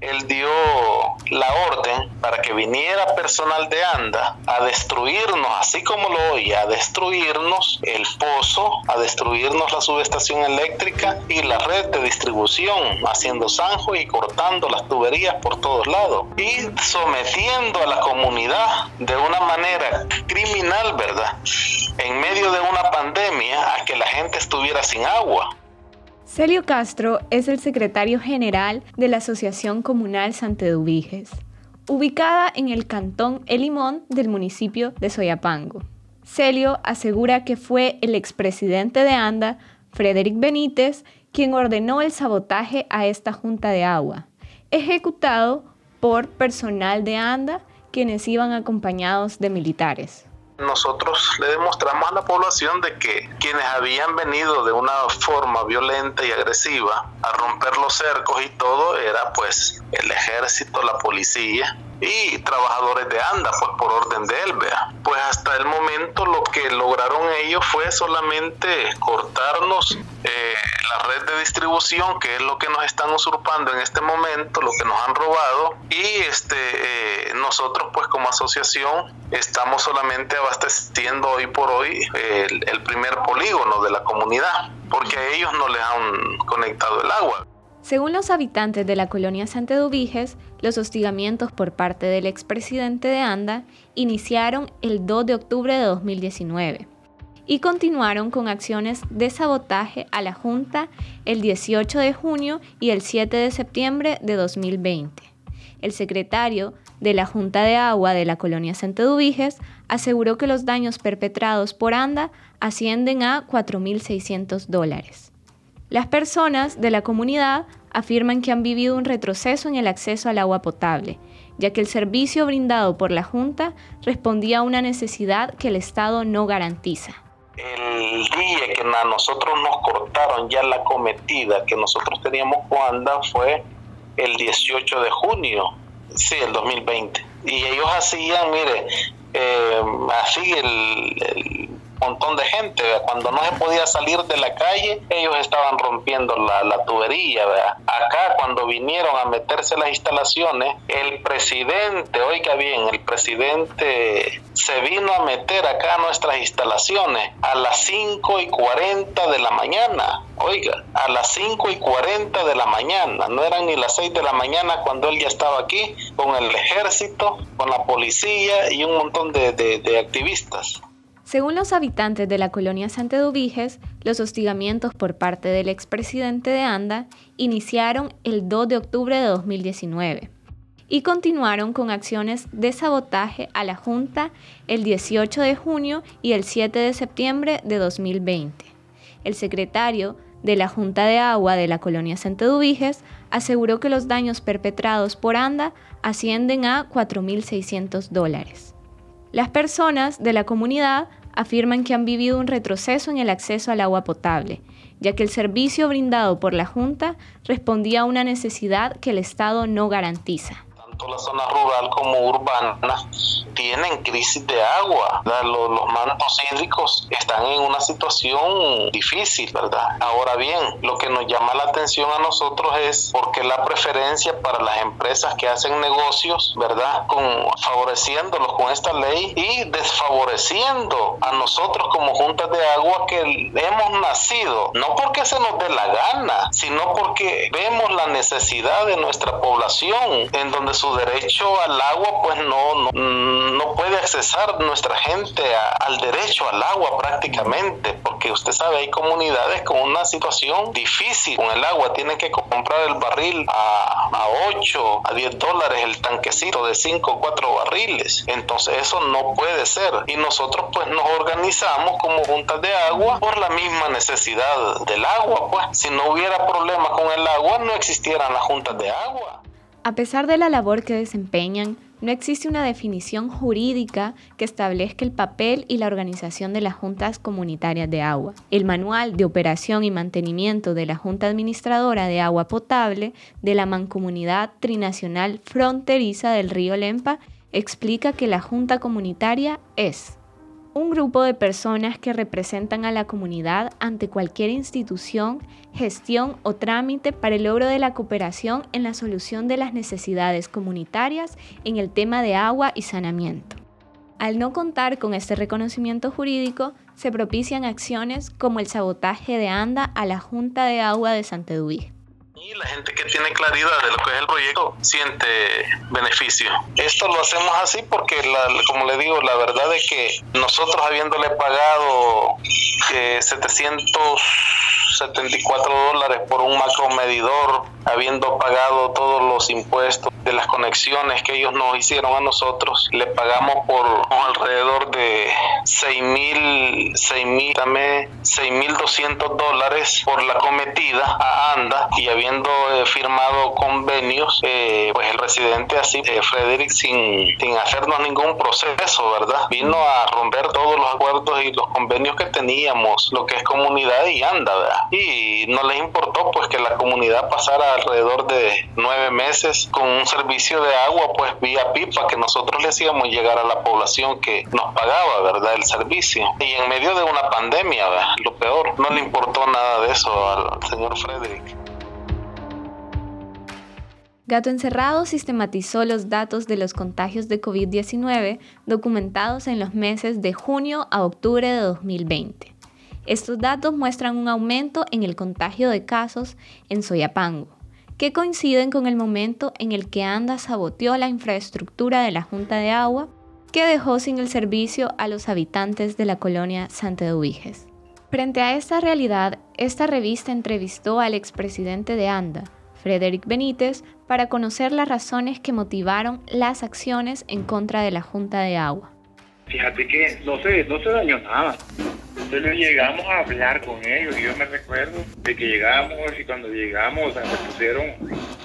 él dio la orden para que viniera personal de ANDA a destruirnos, así como lo oye, a destruirnos el pozo, a destruirnos la subestación eléctrica y la red de distribución, haciendo zanjo y cortando las tuberías por todos lados y sometiendo a la comunidad de una manera criminal, ¿verdad? En medio de una pandemia a que la gente estuviera sin agua. Celio Castro es el secretario general de la Asociación Comunal Santedubiges, ubicada en el cantón El Limón del municipio de Soyapango. Celio asegura que fue el expresidente de ANDA, Frederic Benítez, quien ordenó el sabotaje a esta junta de agua, ejecutado por personal de ANDA quienes iban acompañados de militares nosotros le demostramos a la población de que quienes habían venido de una forma violenta y agresiva a romper los cercos y todo era pues el ejército, la policía y trabajadores de ANDA, pues por orden de él, vea. Pues hasta el momento lo que lograron ellos fue solamente cortarnos eh, la red de distribución, que es lo que nos están usurpando en este momento, lo que nos han robado, y este eh, nosotros pues como asociación estamos solamente abasteciendo hoy por hoy el, el primer polígono de la comunidad, porque a ellos no les han conectado el agua. Según los habitantes de la colonia Santedubiges, los hostigamientos por parte del expresidente de ANDA iniciaron el 2 de octubre de 2019 y continuaron con acciones de sabotaje a la Junta el 18 de junio y el 7 de septiembre de 2020. El secretario de la Junta de Agua de la colonia Santedubiges aseguró que los daños perpetrados por ANDA ascienden a 4.600 dólares. Las personas de la comunidad afirman que han vivido un retroceso en el acceso al agua potable, ya que el servicio brindado por la Junta respondía a una necesidad que el Estado no garantiza. El día que a nosotros nos cortaron ya la cometida que nosotros teníamos cuando fue el 18 de junio, sí, el 2020. Y ellos hacían, mire, eh, así el montón de gente. Cuando no se podía salir de la calle, ellos estaban rompiendo la, tubería. Acá, cuando vinieron a meterse las instalaciones, el presidente, oiga bien, el presidente se vino a meter acá a nuestras instalaciones a las 5 y 40 de la mañana. Oiga, a las 5 y 40 de la mañana, no eran ni las 6 de la mañana cuando él ya estaba aquí con el ejército, con la policía y un montón de, de activistas. Según los habitantes de la colonia Santedubiges, los hostigamientos por parte del expresidente de ANDA iniciaron el 2 de octubre de 2019 y continuaron con acciones de sabotaje a la Junta el 18 de junio y el 7 de septiembre de 2020. El secretario de la Junta de Agua de la colonia Santedubiges aseguró que los daños perpetrados por ANDA ascienden a 4.600 dólares. Las personas de la comunidad afirman que han vivido un retroceso en el acceso al agua potable, ya que el servicio brindado por la Junta respondía a una necesidad que el Estado no garantiza la zona rural como urbana tienen crisis de agua. Los, los, mantos hídricos están en una situación difícil, ¿verdad? Ahora bien, lo que nos llama la atención a nosotros es porque la preferencia para las empresas que hacen negocios, ¿verdad? Con, favoreciéndolos con esta ley y desfavoreciendo a nosotros como juntas de agua que hemos nacido, no porque se nos dé la gana, sino porque vemos la necesidad de nuestra población en donde su derecho al agua pues no, no, puede accesar nuestra gente al derecho al agua prácticamente, porque usted sabe, hay comunidades con una situación difícil. Con el agua, tienen que comprar el barril a, a 8, a 10 dólares el tanquecito de 5 o 4 barriles, entonces eso no puede ser. Y nosotros pues nos organizamos como juntas de agua por la misma necesidad del agua, pues. Si no hubiera problema con el agua no existieran las juntas de agua. A pesar de la labor que desempeñan, no existe una definición jurídica que establezca el papel y la organización de las juntas comunitarias de agua. El Manual de Operación y Mantenimiento de la Junta Administradora de Agua Potable de la Mancomunidad Trinacional Fronteriza del Río Lempa explica que la Junta Comunitaria es un grupo de personas que representan a la comunidad ante cualquier institución, gestión o trámite para el logro de la cooperación en la solución de las necesidades comunitarias en el tema de agua y saneamiento. Al no contar con este reconocimiento jurídico, se propician acciones como el sabotaje de ANDA a la Junta de Agua de Santedubí. Y la gente que tiene claridad de lo que es el proyecto siente beneficio. Esto lo hacemos así porque, como le digo, la verdad es que nosotros habiéndole pagado 774 eh, dólares por un macro medidor, habiendo pagado todos los impuestos de las conexiones que ellos nos hicieron a nosotros, le pagamos por alrededor de 6 mil, 6 mil, 6.200 dólares por la cometida a ANDA y habiendo eh, firmado convenios, eh, pues el residente así, eh, Frederick, sin, sin hacernos ningún proceso, ¿verdad? Vino a romper todos los acuerdos y los convenios que teníamos, lo que es comunidad y ANDA, ¿verdad? Y no les importó pues que la comunidad pasara alrededor de nueve meses con un servicio de agua pues vía pipa que nosotros le hacíamos llegar a la población que nos pagaba, ¿verdad? El servicio. Y en medio de una pandemia, lo peor, no le importó nada de eso al señor Frederick. Gato Encerrado sistematizó los datos de los contagios de COVID-19 documentados en los meses de junio a octubre de 2020. Estos datos muestran un aumento en el contagio de casos en Soyapango, que coinciden con el momento en el que ANDA saboteó la infraestructura de la Junta de Agua, que dejó sin el servicio a los habitantes de la colonia Santa Eduviges. Frente a esta realidad, esta revista entrevistó al expresidente de ANDA, Frederick Benítez, para conocer las razones que motivaron las acciones en contra de la Junta de Agua. Fíjate que no se dañó nada. Entonces llegamos a hablar con ellos y yo me recuerdo de que llegamos y cuando llegamos se pusieron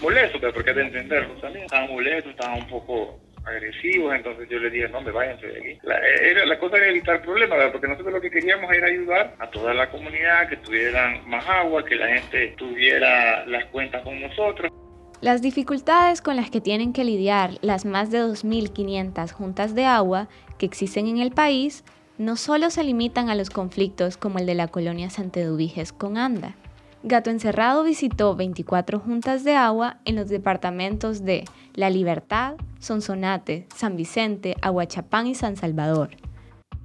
molestos, pero porque de entender, estaban molestos, estaban un poco agresivos, entonces yo les dije, no, me váyanse de aquí. La, era, la cosa era evitar problemas, porque nosotros lo que queríamos era ayudar a toda la comunidad, que tuvieran más agua, que la gente tuviera las cuentas con nosotros. Las dificultades con las que tienen que lidiar las más de 2.500 juntas de agua que existen en el país no solo se limitan a los conflictos como el de la colonia Santedubiges con Anda. Gato Encerrado visitó 24 juntas de agua en los departamentos de La Libertad, Sonsonate, San Vicente, Aguachapán y San Salvador.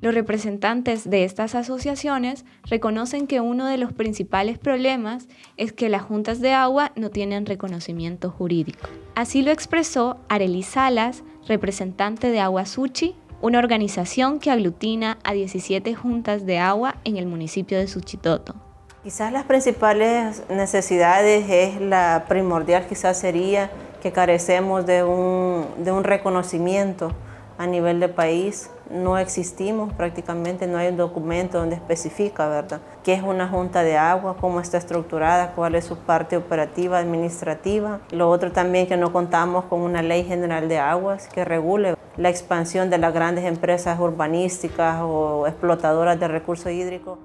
Los representantes de estas asociaciones reconocen que uno de los principales problemas es que las juntas de agua no tienen reconocimiento jurídico. Así lo expresó Arely Salas, representante de Agua Suchi una organización que aglutina a 17 juntas de agua en el municipio de Suchitoto. Quizás las principales necesidades es la primordial, quizás sería que carecemos de un, de un reconocimiento a nivel de país. No existimos prácticamente, no hay un documento donde especifica, ¿verdad?, qué es una junta de agua, cómo está estructurada, cuál es su parte operativa, administrativa. Lo otro también que no contamos con una ley general de aguas que regule la expansión de las grandes empresas urbanísticas o explotadoras de recursos hídricos.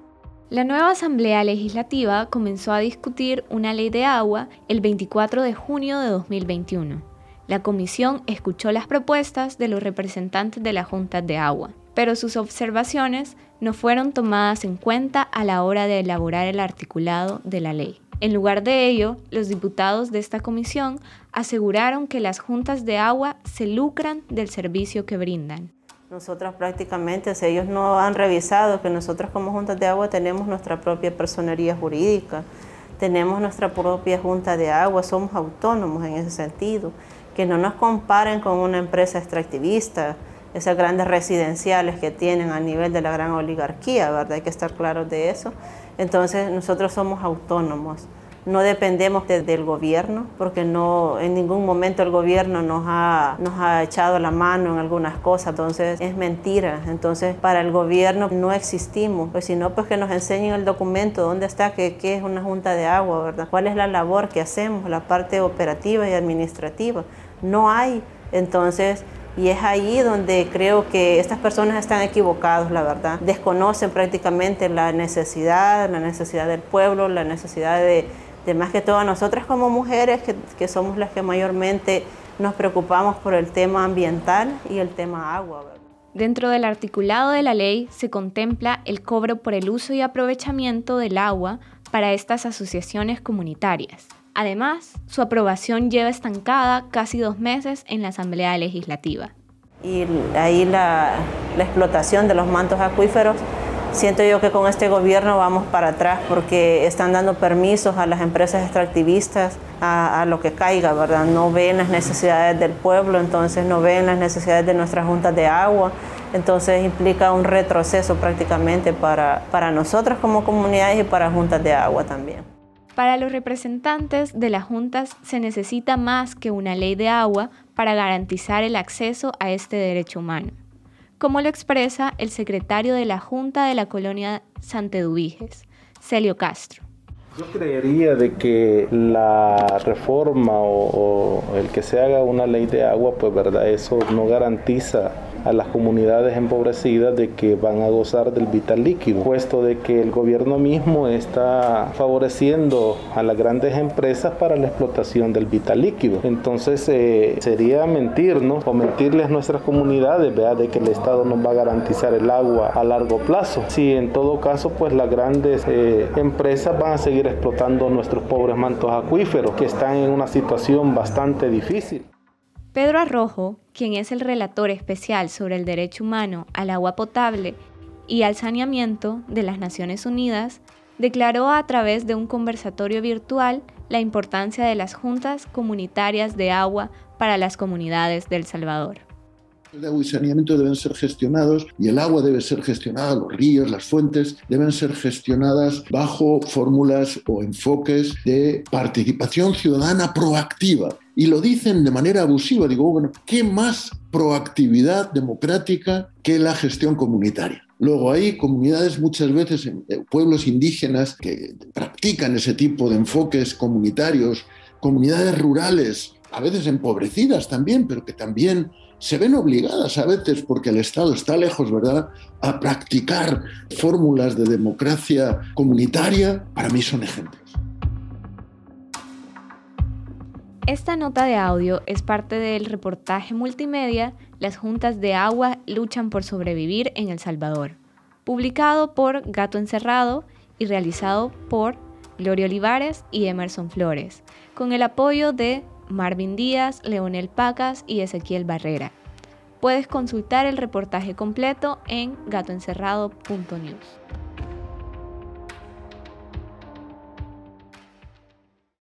La nueva Asamblea Legislativa comenzó a discutir una ley de agua el 24 de junio de 2021. La comisión escuchó las propuestas de los representantes de la Junta de Agua, pero sus observaciones no fueron tomadas en cuenta a la hora de elaborar el articulado de la ley. En lugar de ello, los diputados de esta comisión aseguraron que las juntas de agua se lucran del servicio que brindan. Nosotros prácticamente, si ellos no han revisado que nosotros como juntas de agua tenemos nuestra propia personería jurídica, tenemos nuestra propia junta de agua, somos autónomos en ese sentido, que no nos comparen con una empresa extractivista, esas grandes residenciales que tienen a nivel de la gran oligarquía, ¿verdad? Hay que estar claros de eso. Entonces nosotros somos autónomos, no dependemos del gobierno, porque no, en ningún momento el gobierno nos ha, nos ha echado la mano en algunas cosas, entonces es mentira. Entonces para el gobierno no existimos, pues si no, pues que nos enseñen el documento, dónde está, qué, qué es una junta de agua, ¿verdad? ¿Cuál es la labor que hacemos, la parte operativa y administrativa? No hay. Entonces, y es ahí donde creo que estas personas están equivocados, la verdad. Desconocen prácticamente la necesidad, la necesidad del pueblo, la necesidad de, más que todo nosotras como mujeres, que, somos las que mayormente nos preocupamos por el tema ambiental y el tema agua. Dentro del articulado de la ley se contempla el cobro por el uso y aprovechamiento del agua para estas asociaciones comunitarias. Además, su aprobación lleva estancada casi dos meses en la Asamblea Legislativa. Y ahí la, explotación de los mantos acuíferos Siento yo que con este gobierno vamos para atrás porque están dando permisos a las empresas extractivistas a, a, lo que caiga, ¿verdad? No ven las necesidades del pueblo, entonces no ven las necesidades de nuestras juntas de agua, entonces implica un retroceso prácticamente para, para nosotras como comunidades y para juntas de agua también. Para los representantes de las juntas se necesita más que una ley de agua para garantizar el acceso a este derecho humano como lo expresa el secretario de la Junta de la Colonia Santeduviges, Celio Castro. Yo creería de que la reforma o, o, el que se haga una ley de agua, pues verdad, eso no garantiza a las comunidades empobrecidas de que van a gozar del vital líquido, puesto de que el gobierno mismo está favoreciendo a las grandes empresas para la explotación del vital líquido. Entonces eh, sería mentirnos o mentirles a nuestras comunidades, ¿verdad? de que el Estado nos va a garantizar el agua a largo plazo. Si en todo caso pues las grandes eh, empresas van a seguir explotando nuestros pobres mantos acuíferos que están en una situación bastante difícil. Pedro Arrojo, quien es el relator especial sobre el derecho humano al agua potable y al saneamiento de las Naciones Unidas, declaró a través de un conversatorio virtual la importancia de las juntas comunitarias de agua para las comunidades del Salvador. El agua y saneamiento deben ser gestionados y el agua debe ser gestionada, los ríos, las fuentes deben ser gestionadas bajo fórmulas o enfoques de participación ciudadana proactiva y lo dicen de manera abusiva. Digo, bueno, ¿qué más proactividad democrática que la gestión comunitaria? Luego hay comunidades muchas veces, en pueblos indígenas que practican ese tipo de enfoques comunitarios, comunidades rurales, a veces empobrecidas también, pero que también se ven obligadas a veces, porque el Estado está lejos, ¿verdad?, a practicar fórmulas de democracia comunitaria, para mí son ejemplos. Esta nota de audio es parte del reportaje multimedia Las Juntas de Agua luchan por sobrevivir en El Salvador, publicado por Gato Encerrado y realizado por Gloria Olivares y Emerson Flores, con el apoyo de Marvin Díaz, Leonel Pacas y Ezequiel Barrera. Puedes consultar el reportaje completo en gatoencerrado.news.